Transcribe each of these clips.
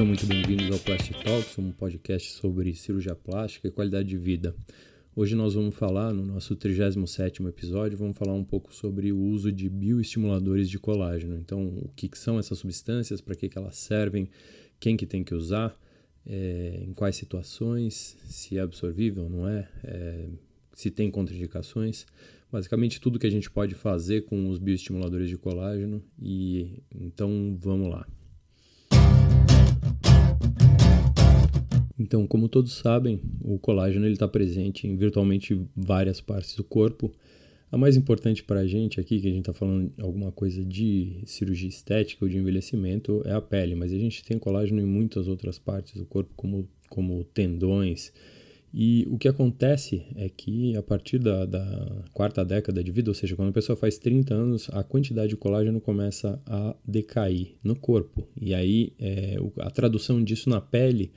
Sejam muito bem-vindos ao Plastic Talks, um podcast sobre cirurgia plástica e qualidade de vida. Hoje nós vamos falar, no nosso 37º episódio, vamos falar um pouco sobre o uso de bioestimuladores de colágeno. Então, o que, são essas substâncias, para que, que elas servem, quem que tem que usar, é, em quais situações, se é absorvível ou não é, é, se tem contraindicações. Basicamente tudo que a gente pode fazer com os bioestimuladores de colágeno e então vamos lá. Então, como todos sabem, o colágeno está presente em virtualmente várias partes do corpo. A mais importante para a gente aqui, que a gente está falando alguma coisa de cirurgia estética ou de envelhecimento, é a pele, mas a gente tem colágeno em muitas outras partes do corpo, como, como tendões. E o que acontece é que a partir da, da quarta década de vida, ou seja, quando a pessoa faz 30 anos, a quantidade de colágeno começa a decair no corpo. E aí é, a tradução disso na pele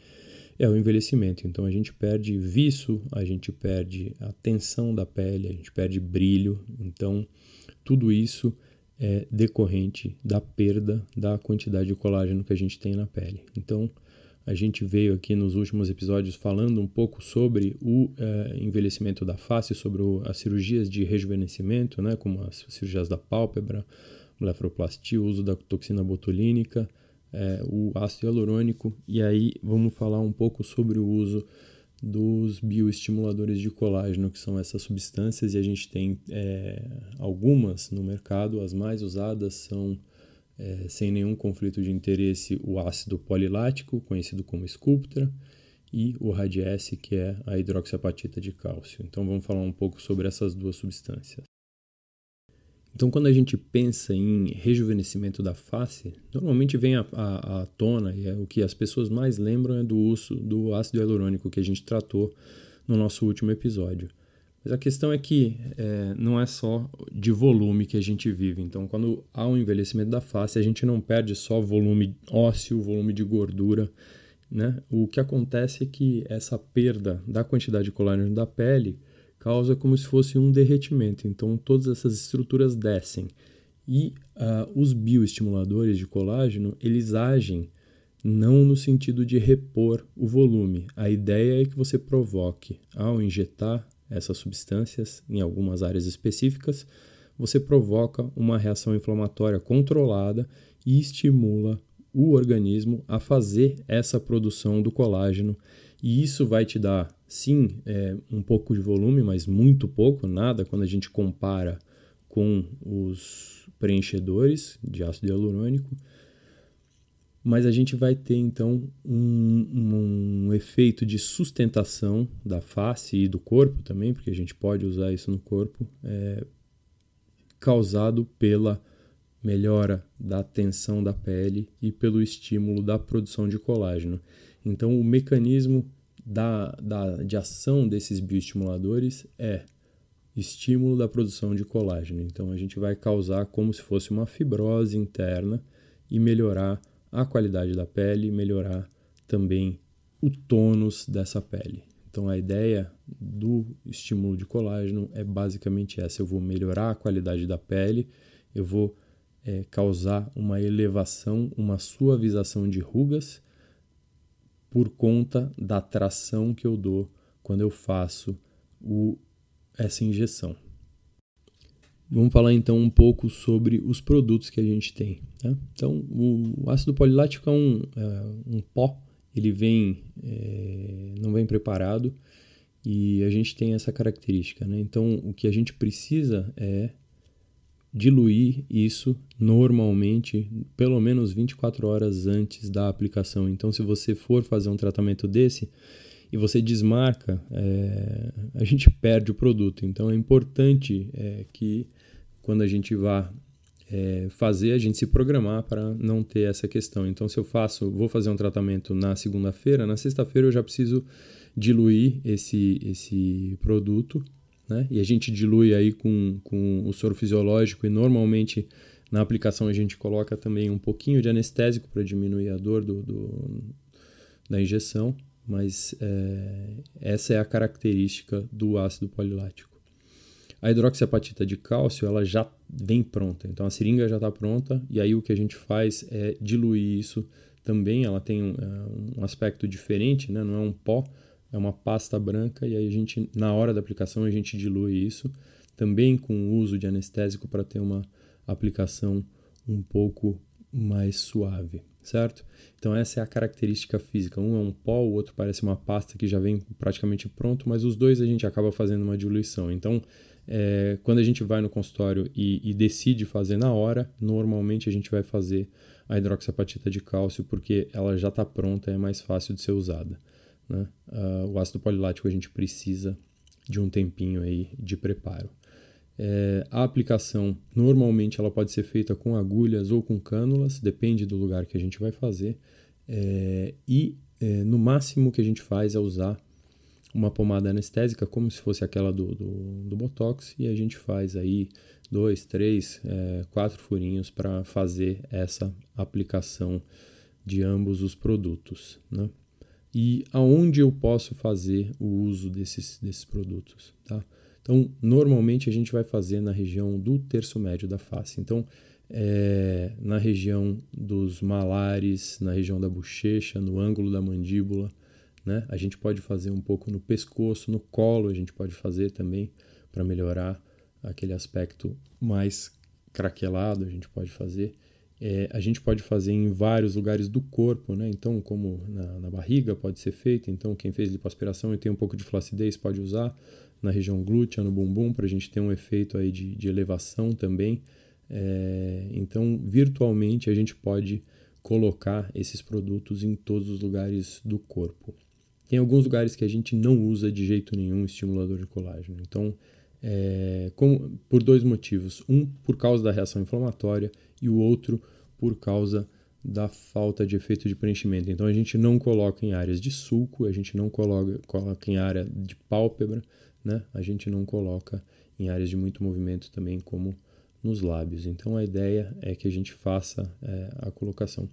é o envelhecimento. Então a gente perde viço, a gente perde a tensão da pele, a gente perde brilho. Então tudo isso é decorrente da perda da quantidade de colágeno que a gente tem na pele. Então a gente veio aqui nos últimos episódios falando um pouco sobre o é, envelhecimento da face, sobre o, as cirurgias de rejuvenescimento, né, como as cirurgias da pálpebra, blefaroplastia, o uso da toxina botulínica, é, o ácido hialurônico. E aí vamos falar um pouco sobre o uso dos bioestimuladores de colágeno, que são essas substâncias, e a gente tem é, algumas no mercado, as mais usadas são, é, sem nenhum conflito de interesse, o ácido polilático, conhecido como Sculptra, e o Radiesse, que é a hidroxiapatita de cálcio. Então vamos falar um pouco sobre essas duas substâncias. Então, quando a gente pensa em rejuvenescimento da face, normalmente vem à tona, e é o que as pessoas mais lembram é do uso do ácido hialurônico que a gente tratou no nosso último episódio. Mas a questão é que é, não é só de volume que a gente vive. Então, quando há um envelhecimento da face, a gente não perde só volume ósseo, volume de gordura. Né? O que acontece é que essa perda da quantidade de colágeno da pele causa como se fosse um derretimento. Então, todas essas estruturas descem. E uh, os bioestimuladores de colágeno, eles agem não no sentido de repor o volume. A ideia é que você provoque, ao injetar essas substâncias em algumas áreas específicas, você provoca uma reação inflamatória controlada e estimula o organismo a fazer essa produção do colágeno. E isso vai te dar sim, é, um pouco de volume, mas muito pouco, nada quando a gente compara com os preenchedores de ácido hialurônico. Mas a gente vai ter então um, um efeito de sustentação da face e do corpo também, porque a gente pode usar isso no corpo, é, causado pela melhora da tensão da pele e pelo estímulo da produção de colágeno. Então, o mecanismo da, da, de ação desses bioestimuladores é estímulo da produção de colágeno. Então a gente vai causar como se fosse uma fibrose interna e melhorar a qualidade da pele, melhorar também o tônus dessa pele. Então a ideia do estímulo de colágeno é basicamente essa: eu vou melhorar a qualidade da pele, eu vou é, causar uma elevação, uma suavização de rugas por conta da tração que eu dou quando eu faço o, essa injeção. Vamos falar então um pouco sobre os produtos que a gente tem. Né? Então, o ácido polilático é um, é um pó, ele vem, é, não vem preparado e a gente tem essa característica. Né? Então, o que a gente precisa é diluir isso normalmente pelo menos 24 horas antes da aplicação. Então, se você for fazer um tratamento desse e você desmarca, é, a gente perde o produto. Então, é importante é, que quando a gente vá é, fazer, a gente se programar para não ter essa questão. Então, se eu faço, vou fazer um tratamento na segunda-feira, na sexta-feira eu já preciso diluir esse, esse produto né? E a gente dilui aí com, com o soro fisiológico e normalmente na aplicação a gente coloca também um pouquinho de anestésico para diminuir a dor do, do da injeção, mas é, essa é a característica do ácido polilático. A hidroxiapatita de cálcio ela já vem pronta, então a seringa já está pronta e aí o que a gente faz é diluir isso também ela tem um, é, um aspecto diferente, né? não é um pó, é uma pasta branca e aí a gente, na hora da aplicação, a gente dilui isso, também com o uso de anestésico para ter uma aplicação um pouco mais suave, certo? Então essa é a característica física. Um é um pó, o outro parece uma pasta que já vem praticamente pronto, mas os dois a gente acaba fazendo uma diluição. Então é, quando a gente vai no consultório e, e, decide fazer na hora, normalmente a gente vai fazer a hidroxiapatita de cálcio porque ela já está pronta, é mais fácil de ser usada. Né? Uh, o ácido polilático a gente precisa de um tempinho aí de preparo. É, a aplicação normalmente ela pode ser feita com agulhas ou com cânulas, depende do lugar que a gente vai fazer. É, e é, no máximo que a gente faz é usar uma pomada anestésica, como se fosse aquela do, do, do Botox, e a gente faz aí dois, três, é, quatro furinhos para fazer essa aplicação de ambos os produtos. Né? E aonde eu posso fazer o uso desses, desses produtos? Tá? Então, normalmente a gente vai fazer na região do terço médio da face. Então, é, na região dos malares, na região da bochecha, no ângulo da mandíbula. Né? A gente pode fazer um pouco no pescoço, no colo, a gente pode fazer também para melhorar aquele aspecto mais craquelado, a gente pode fazer. É, a gente pode fazer em vários lugares do corpo, né? Então, como na, na barriga pode ser feito. Então, quem fez lipoaspiração e tem um pouco de flacidez pode usar na região glútea, no bumbum, para a gente ter um efeito aí de, de elevação também. É, então, virtualmente, a gente pode colocar esses produtos em todos os lugares do corpo. Tem alguns lugares que a gente não usa de jeito nenhum estimulador de colágeno. Então, é, com, por dois motivos. Um, por causa da reação inflamatória, e o outro, por causa da falta de efeito de preenchimento. Então, a gente não coloca em áreas de sulco, a gente não coloca, coloca em área de pálpebra, né? A gente não coloca em áreas de muito movimento também, como nos lábios. Então a ideia é que a gente faça é, a colocação.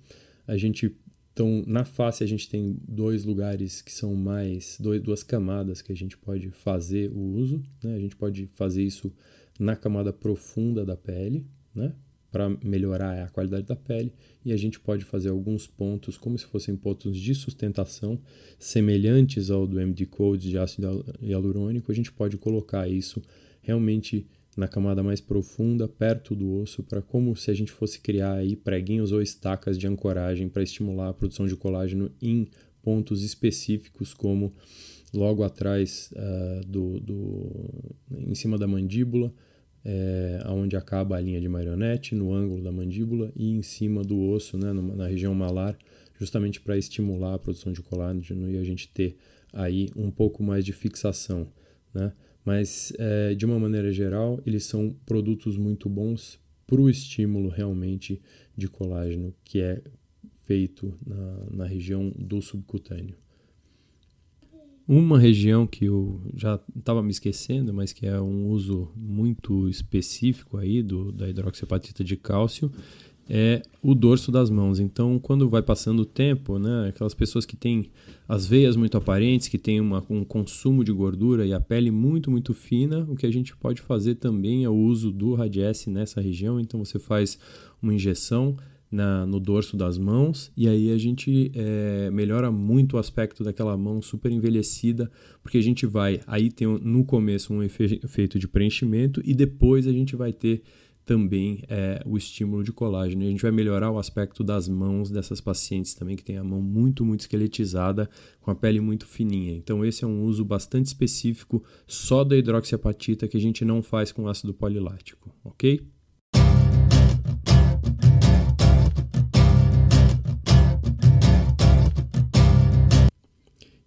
A gente então na face a gente tem dois lugares que são mais dois, duas camadas que a gente pode fazer o uso. Né? A gente pode fazer isso na camada profunda da pele, né? para melhorar a qualidade da pele e a gente pode fazer alguns pontos como se fossem pontos de sustentação semelhantes ao do MD Code de ácido hialurônico, a gente pode colocar isso realmente na camada mais profunda, perto do osso, para como se a gente fosse criar aí preguinhos ou estacas de ancoragem para estimular a produção de colágeno em pontos específicos, como logo atrás uh, do, do, em cima da mandíbula, é, onde acaba a linha de marionete, no ângulo da mandíbula e em cima do osso, né, na região malar, justamente para estimular a produção de colágeno e a gente ter aí um pouco mais de fixação. Né? Mas, é, de uma maneira geral, eles são produtos muito bons para o estímulo realmente de colágeno que é feito na, na região do subcutâneo. Uma região que eu já estava me esquecendo, mas que é um uso muito específico aí do, da hidroxiapatita de cálcio, é o dorso das mãos. Então, quando vai passando o tempo, né, aquelas pessoas que têm as veias muito aparentes, que têm uma, um consumo de gordura e a pele muito, muito fina, o que a gente pode fazer também é o uso do Radiesse nessa região. Então, você faz uma injeção na, no dorso das mãos e aí a gente é, melhora muito o aspecto daquela mão super envelhecida, porque a gente vai, aí tem no começo um efeito de preenchimento e depois a gente vai ter também é, o estímulo de colágeno. E a gente vai melhorar o aspecto das mãos dessas pacientes também, que tem a mão muito, muito esqueletizada, com a pele muito fininha. Então, esse é um uso bastante específico só da hidroxiapatita que a gente não faz com ácido polilático, ok?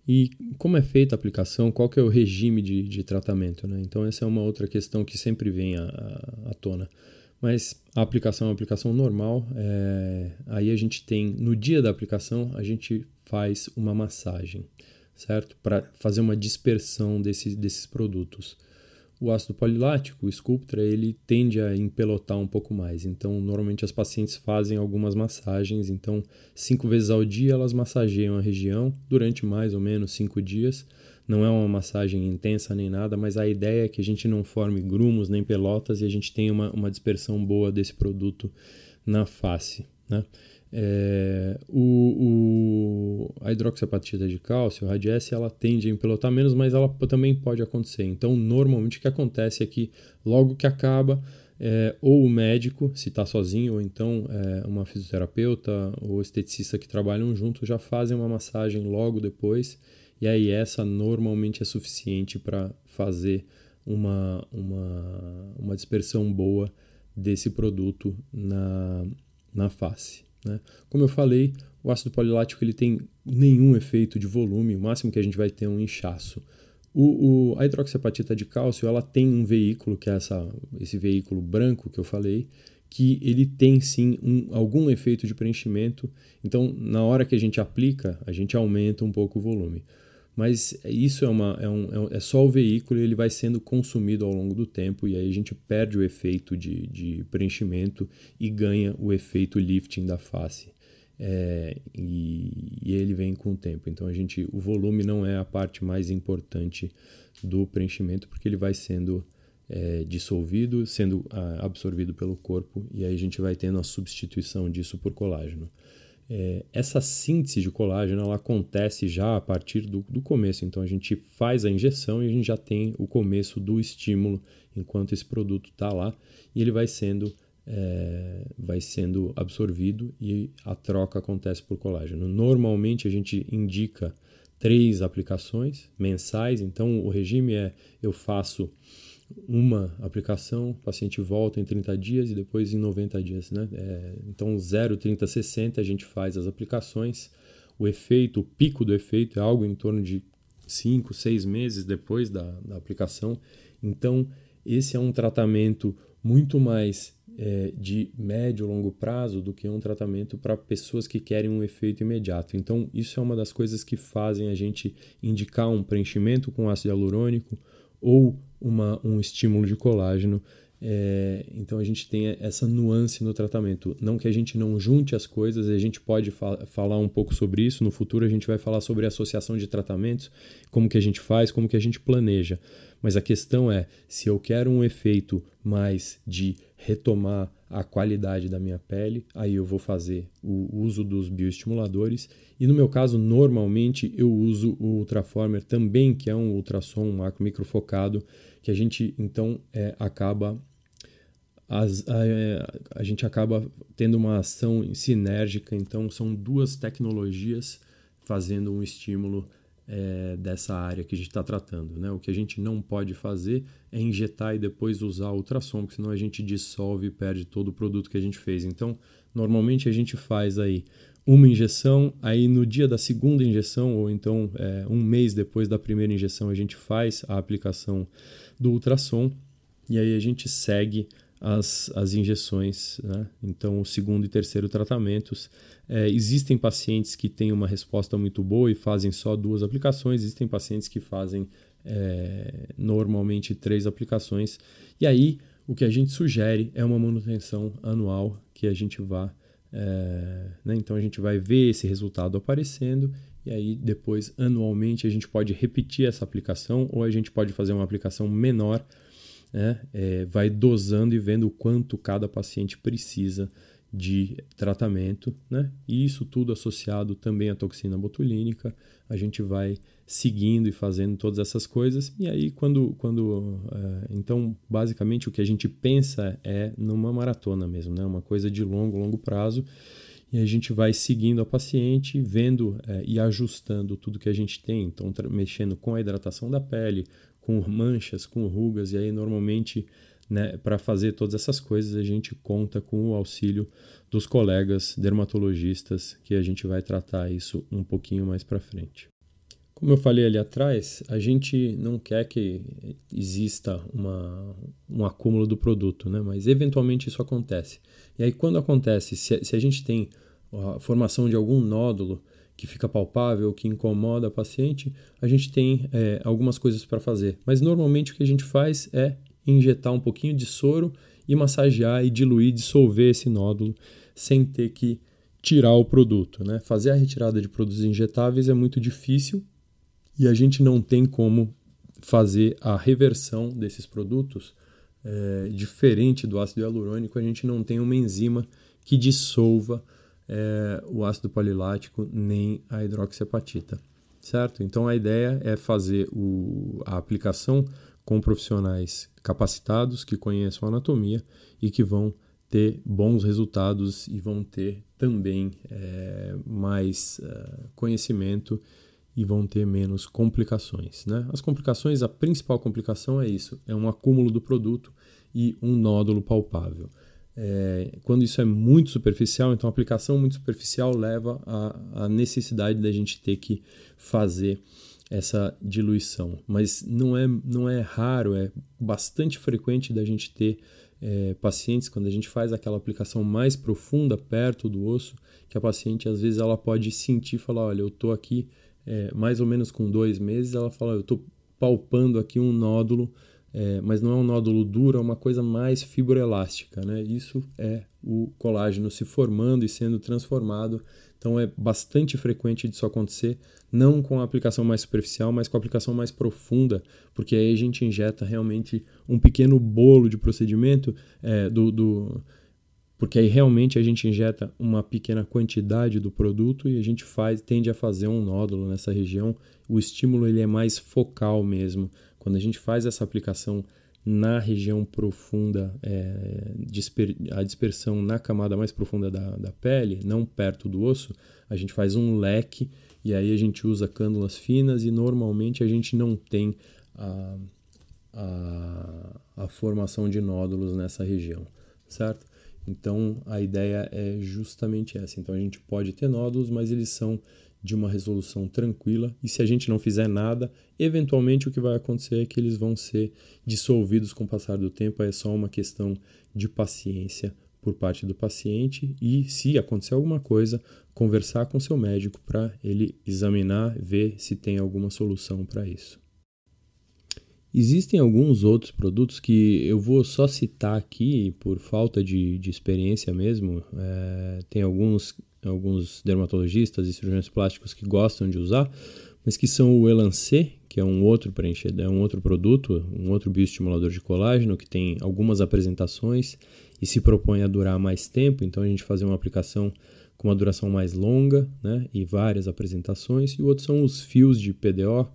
E como é feita a aplicação, qual que é o regime de, de tratamento? Né? Então, essa é uma outra questão que sempre vem à, à tona. Mas a aplicação é uma aplicação normal. É... Aí a gente tem, no dia da aplicação, a gente faz uma massagem, certo? Para fazer uma dispersão desse, desses produtos o ácido polilático, o Sculptra, ele tende a empelotar um pouco mais. Então, normalmente as pacientes fazem algumas massagens. Então, cinco vezes ao dia elas massageiam a região durante mais ou menos cinco dias. Não é uma massagem intensa nem nada, mas a ideia é que a gente não forme grumos nem pelotas e a gente tenha uma, uma dispersão boa desse produto na face. Né? É, o, o, a hidroxiapatita de cálcio, a RADS, ela tende a empelotar menos, mas ela também pode acontecer. Então, normalmente o que acontece é que logo que acaba, é, ou o médico, se está sozinho, ou então é, uma fisioterapeuta ou esteticista que trabalham juntos já fazem uma massagem logo depois, e aí essa normalmente é suficiente para fazer uma, uma, uma dispersão boa desse produto na, na face. Né? Como eu falei, o ácido polilático ele tem nenhum efeito de volume, o máximo que a gente vai ter é um inchaço. O, o, a hidroxiapatita de cálcio ela tem um veículo, que é essa, esse veículo branco que eu falei, que ele tem sim um, algum efeito de preenchimento. Então, na hora que a gente aplica, a gente aumenta um pouco o volume. Mas isso é, uma, é, um, é, é só o veículo e ele vai sendo consumido ao longo do tempo, e aí a gente perde o efeito de, de preenchimento e ganha o efeito lifting da face. É, e, e, ele vem com o tempo. Então a gente, o volume não é a parte mais importante do preenchimento porque ele vai sendo é, dissolvido, sendo a, absorvido pelo corpo e aí a gente vai tendo a substituição disso por colágeno. É, essa síntese de colágeno ela acontece já a partir do, do começo. Então a gente faz a injeção e a gente já tem o começo do estímulo enquanto esse produto está lá e ele vai sendo é, vai sendo absorvido e a troca acontece por colágeno. Normalmente a gente indica três aplicações mensais, então o regime é eu faço uma aplicação, o paciente volta em 30 dias e depois em 90 dias. Né? É, então 0, 30, 60 a gente faz as aplicações. O efeito, o pico do efeito é algo em torno de 5, 6 meses depois da, da aplicação. Então esse é um tratamento muito mais é, de médio longo prazo do que um tratamento para pessoas que querem um efeito imediato. Então, isso é uma das coisas que fazem a gente indicar um preenchimento com ácido hialurônico ou uma, um estímulo de colágeno. É, então, a gente tem essa nuance no tratamento. Não que a gente não junte as coisas, a gente pode fa falar um pouco sobre isso. No futuro, a gente vai falar sobre associação de tratamentos, como que a gente faz, como que a gente planeja. Mas a questão é, se eu quero um efeito mais de retomar a qualidade da minha pele, aí eu vou fazer o uso dos bioestimuladores. E no meu caso, normalmente eu uso o Ultraformer também, que é um ultrassom um macro microfocado, que a gente então é, acaba as, a, a, gente acaba tendo uma ação sinérgica, então são duas tecnologias fazendo um estímulo é, dessa área que a gente está tratando. Né? O que a gente não pode fazer é injetar e depois usar ultrassom, porque senão a gente dissolve e perde todo o produto que a gente fez. Então, normalmente a gente faz aí uma injeção, aí no dia da segunda injeção, ou então é, um mês depois da primeira injeção, a gente faz a aplicação do ultrassom e aí a gente segue as, as injeções. Né? Então, o segundo e terceiro tratamentos. É, existem pacientes que têm uma resposta muito boa e fazem só duas aplicações, existem pacientes que fazem é, normalmente três aplicações. E aí, o que a gente sugere é uma manutenção anual que a gente vá. É, né? Então, a gente vai ver esse resultado aparecendo e aí depois anualmente a gente pode repetir essa aplicação ou a gente pode fazer uma aplicação menor né? É, vai dosando e vendo o quanto cada paciente precisa de tratamento, né? E isso tudo associado também à toxina botulínica, a gente vai seguindo e fazendo todas essas coisas e aí quando, quando é, então basicamente o que a gente pensa é numa maratona mesmo, né? Uma coisa de longo, longo prazo e a gente vai seguindo a paciente, vendo é, e ajustando tudo que a gente tem, então mexendo com a hidratação da pele, com manchas, com rugas, e aí normalmente, né, para fazer todas essas coisas, a gente conta com o auxílio dos colegas dermatologistas, que a gente vai tratar isso um pouquinho mais para frente. Como eu falei ali atrás, a gente não quer que exista uma, um acúmulo do produto, né? mas eventualmente isso acontece. E aí, quando acontece, se, se a gente tem a formação de algum nódulo, que fica palpável, que incomoda a paciente, a gente tem é, algumas coisas para fazer. Mas normalmente o que a gente faz é injetar um pouquinho de soro e massagear e diluir, dissolver esse nódulo sem ter que tirar o produto. Né? Fazer a retirada de produtos injetáveis é muito difícil e a gente não tem como fazer a reversão desses produtos. É, diferente do ácido hialurônico, a gente não tem uma enzima que dissolva é, o ácido polilático nem a hidroxiapatita, certo? Então a ideia é fazer o, a aplicação com profissionais capacitados que conheçam a anatomia e que vão ter bons resultados e vão ter também é, mais uh, conhecimento e vão ter menos complicações. Né? As complicações, a principal complicação é isso: é um acúmulo do produto e um nódulo palpável. É, quando isso é muito superficial, então a aplicação muito superficial leva à, à necessidade da gente ter que fazer essa diluição. Mas não é, não é raro, é bastante frequente da gente ter é, pacientes, quando a gente faz aquela aplicação mais profunda perto do osso, que a paciente às vezes ela pode sentir, falar, olha, eu estou aqui é, mais ou menos com dois meses, ela fala, eu estou palpando aqui um nódulo é, mas não é um nódulo duro, é uma coisa mais fibroelástica. Né? Isso é o colágeno se formando e sendo transformado. Então é bastante frequente disso acontecer, não com a aplicação mais superficial, mas com a aplicação mais profunda, porque aí a gente injeta realmente um pequeno bolo de procedimento é, do, do porque aí realmente a gente injeta uma pequena quantidade do produto e a gente faz tende a fazer um nódulo nessa região. O estímulo ele é mais focal mesmo. Quando a gente faz essa aplicação na região profunda, é, disper, a dispersão na camada mais profunda da, da pele, não perto do osso, a gente faz um leque e aí a gente usa cândulas finas e normalmente a gente não tem a, a, a formação de nódulos nessa região, certo? Então a ideia é justamente essa. Então a gente pode ter nódulos, mas eles são de uma resolução tranquila e se a gente não fizer nada, eventualmente o que vai acontecer é que eles vão ser dissolvidos com o passar do tempo, é só uma questão de paciência por parte do paciente e se acontecer alguma coisa, conversar com seu médico para ele examinar, ver se tem alguma solução para isso. Existem alguns outros produtos que eu vou só citar aqui por falta de, de experiência mesmo. É, tem alguns alguns dermatologistas e cirurgiões plásticos que gostam de usar, mas que são o Elancê, que é um outro preenchedor, é um outro produto, um outro bioestimulador de colágeno que tem algumas apresentações e se propõe a durar mais tempo, então a gente fazer uma aplicação com uma duração mais longa, né, e várias apresentações, e o outro são os fios de PDO,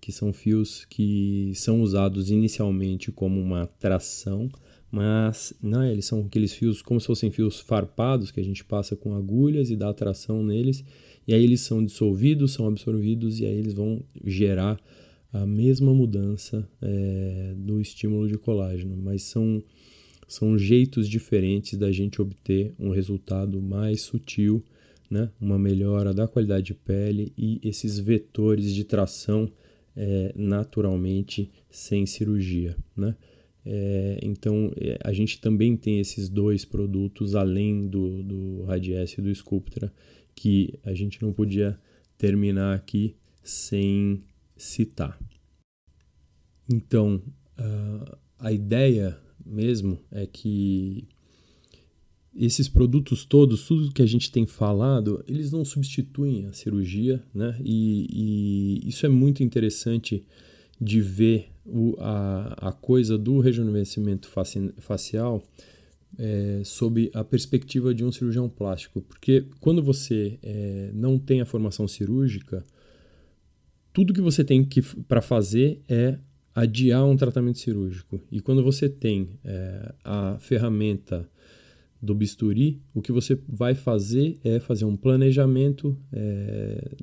que são fios que são usados inicialmente como uma tração mas não, né, eles são aqueles fios como se fossem fios farpados que a gente passa com agulhas e dá tração neles, e aí eles são dissolvidos, são absorvidos e aí eles vão gerar a mesma mudança é, do estímulo de colágeno, mas são, são jeitos diferentes da gente obter um resultado mais sutil, né? uma melhora da qualidade de pele e esses vetores de tração é, naturalmente sem cirurgia. Né? É, então é, a gente também tem esses dois produtos além do, do Radiesse e do Sculptra que a gente não podia terminar aqui sem citar. Então uh, a ideia mesmo é que esses produtos todos, tudo que a gente tem falado, eles não substituem a cirurgia, né? E, e isso é muito interessante de ver o, a, a coisa do rejuvenescimento facial é, sob a perspectiva de um cirurgião plástico. Porque quando você é, não tem a formação cirúrgica, tudo que você tem que para fazer é adiar um tratamento cirúrgico. E quando você tem é, a ferramenta do bisturi, o que você vai fazer é fazer um planejamento é,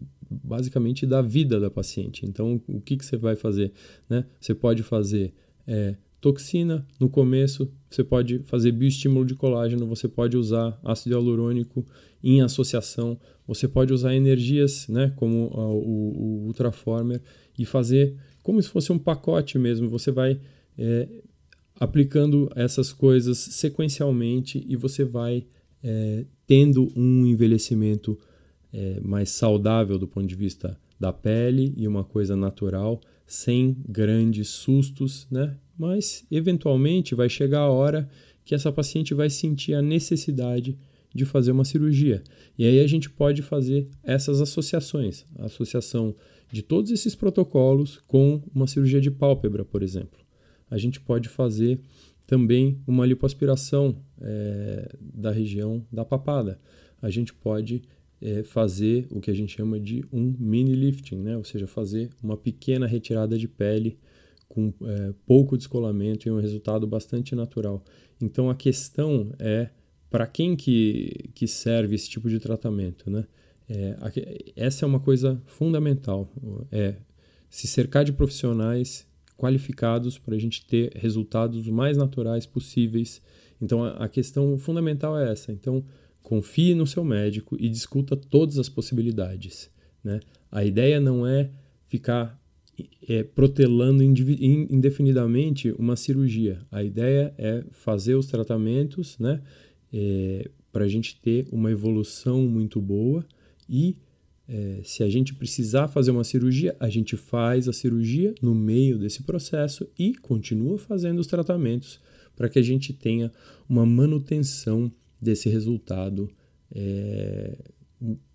basicamente da vida da paciente. Então, o que, que você vai fazer? Né? Você pode fazer é, toxina no começo, você pode fazer bioestímulo de colágeno, você pode usar ácido hialurônico em associação, você pode usar energias, né, como o, o Ultraformer, e fazer como se fosse um pacote mesmo. Você vai é, aplicando essas coisas sequencialmente e você vai é, tendo um envelhecimento é, mais saudável do ponto de vista da pele e uma coisa natural, sem grandes sustos, né? Mas eventualmente vai chegar a hora que essa paciente vai sentir a necessidade de fazer uma cirurgia. E aí a gente pode fazer essas associações, a associação de todos esses protocolos com uma cirurgia de pálpebra, por exemplo. A gente pode fazer também uma lipoaspiração é, da região da papada a gente pode é, fazer o que a gente chama de um mini lifting, né? ou seja, fazer uma pequena retirada de pele com é, pouco descolamento e um resultado bastante natural. Então a questão é para quem que, que serve esse tipo de tratamento, né? É, essa é uma coisa fundamental, é se cercar de profissionais qualificados para a gente ter resultados mais naturais possíveis. Então a, a questão fundamental é essa. Então confie no seu médico e discuta todas as possibilidades. Né? A ideia não é ficar é, protelando indefinidamente uma cirurgia. A ideia é fazer os tratamentos né, é, para a gente ter uma evolução muito boa e é, se a gente precisar fazer uma cirurgia, a gente faz a cirurgia no meio desse processo e continua fazendo os tratamentos para que a gente tenha uma manutenção desse resultado é,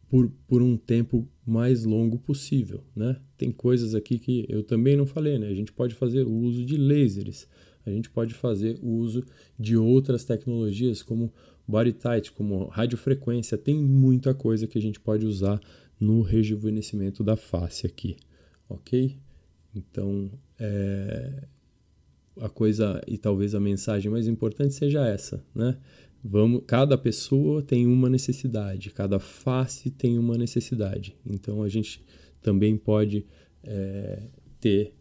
por, por um tempo mais longo possível. Né? Tem coisas aqui que eu também não falei, né? A gente pode fazer o uso de lasers, a gente pode fazer o uso de outras tecnologias como body tight, como radiofrequência, tem muita coisa que a gente pode usar no rejuvenescimento da face aqui, ok? Então, é, a coisa e talvez a mensagem mais importante seja essa, né? Vamos, cada pessoa tem uma necessidade, cada face tem uma necessidade. Então a gente também pode é, ter.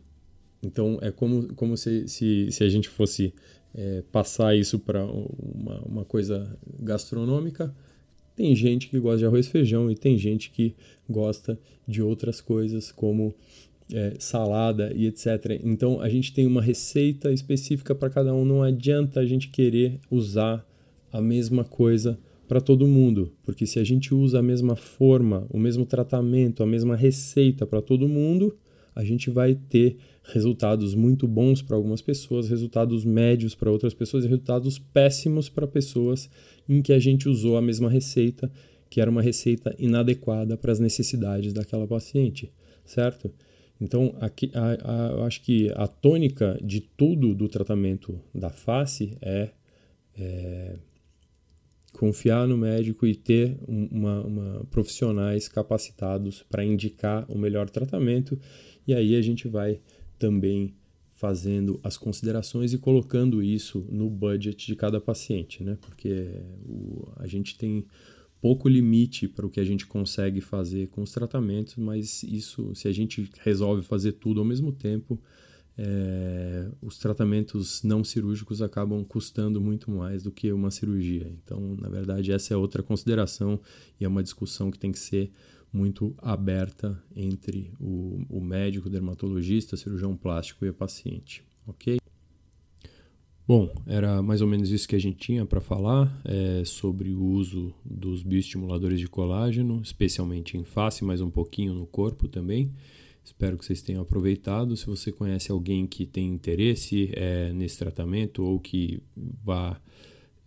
Então é como, como se, se, se a gente fosse é, passar isso para uma, uma coisa gastronômica. Tem gente que gosta de arroz e feijão e tem gente que gosta de outras coisas como é, salada e etc. Então a gente tem uma receita específica para cada um. Não adianta a gente querer usar a mesma coisa para todo mundo, porque se a gente usa a mesma forma, o mesmo tratamento, a mesma receita para todo mundo, a gente vai ter resultados muito bons para algumas pessoas, resultados médios para outras pessoas e resultados péssimos para pessoas em que a gente usou a mesma receita, que era uma receita inadequada para as necessidades daquela paciente, certo? Então, aqui, a, a, eu acho que a tônica de tudo do tratamento da face é, é confiar no médico e ter uma, uma profissionais capacitados para indicar o melhor tratamento e aí a gente vai também fazendo as considerações e colocando isso no budget de cada paciente, né? Porque o, a gente tem pouco limite para o que a gente consegue fazer com os tratamentos, mas isso, se a gente resolve fazer tudo ao mesmo tempo, é, os tratamentos não cirúrgicos acabam custando muito mais do que uma cirurgia. Então, na verdade, essa é outra consideração e é uma discussão que tem que ser muito aberta entre o, o médico, o dermatologista, cirurgião plástico e o paciente, ok? Bom, era mais ou menos isso que a gente tinha para falar é, sobre o uso dos bioestimuladores de colágeno, especialmente em face, mas um pouquinho no corpo também. Espero que vocês tenham aproveitado. Se você conhece alguém que tem interesse é, nesse tratamento ou que vá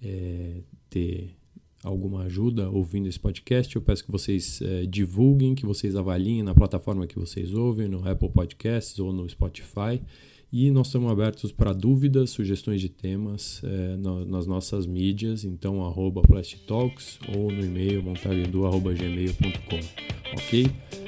é, ter alguma ajuda ouvindo esse podcast, eu peço que vocês é, divulguem, que vocês avaliem na plataforma que vocês ouvem, no Apple Podcasts ou no Spotify. E nós estamos abertos para dúvidas, sugestões de temas é, nas nossas mídias, então arroba Talks ou no e-mail montagendu.gmail.com, ok?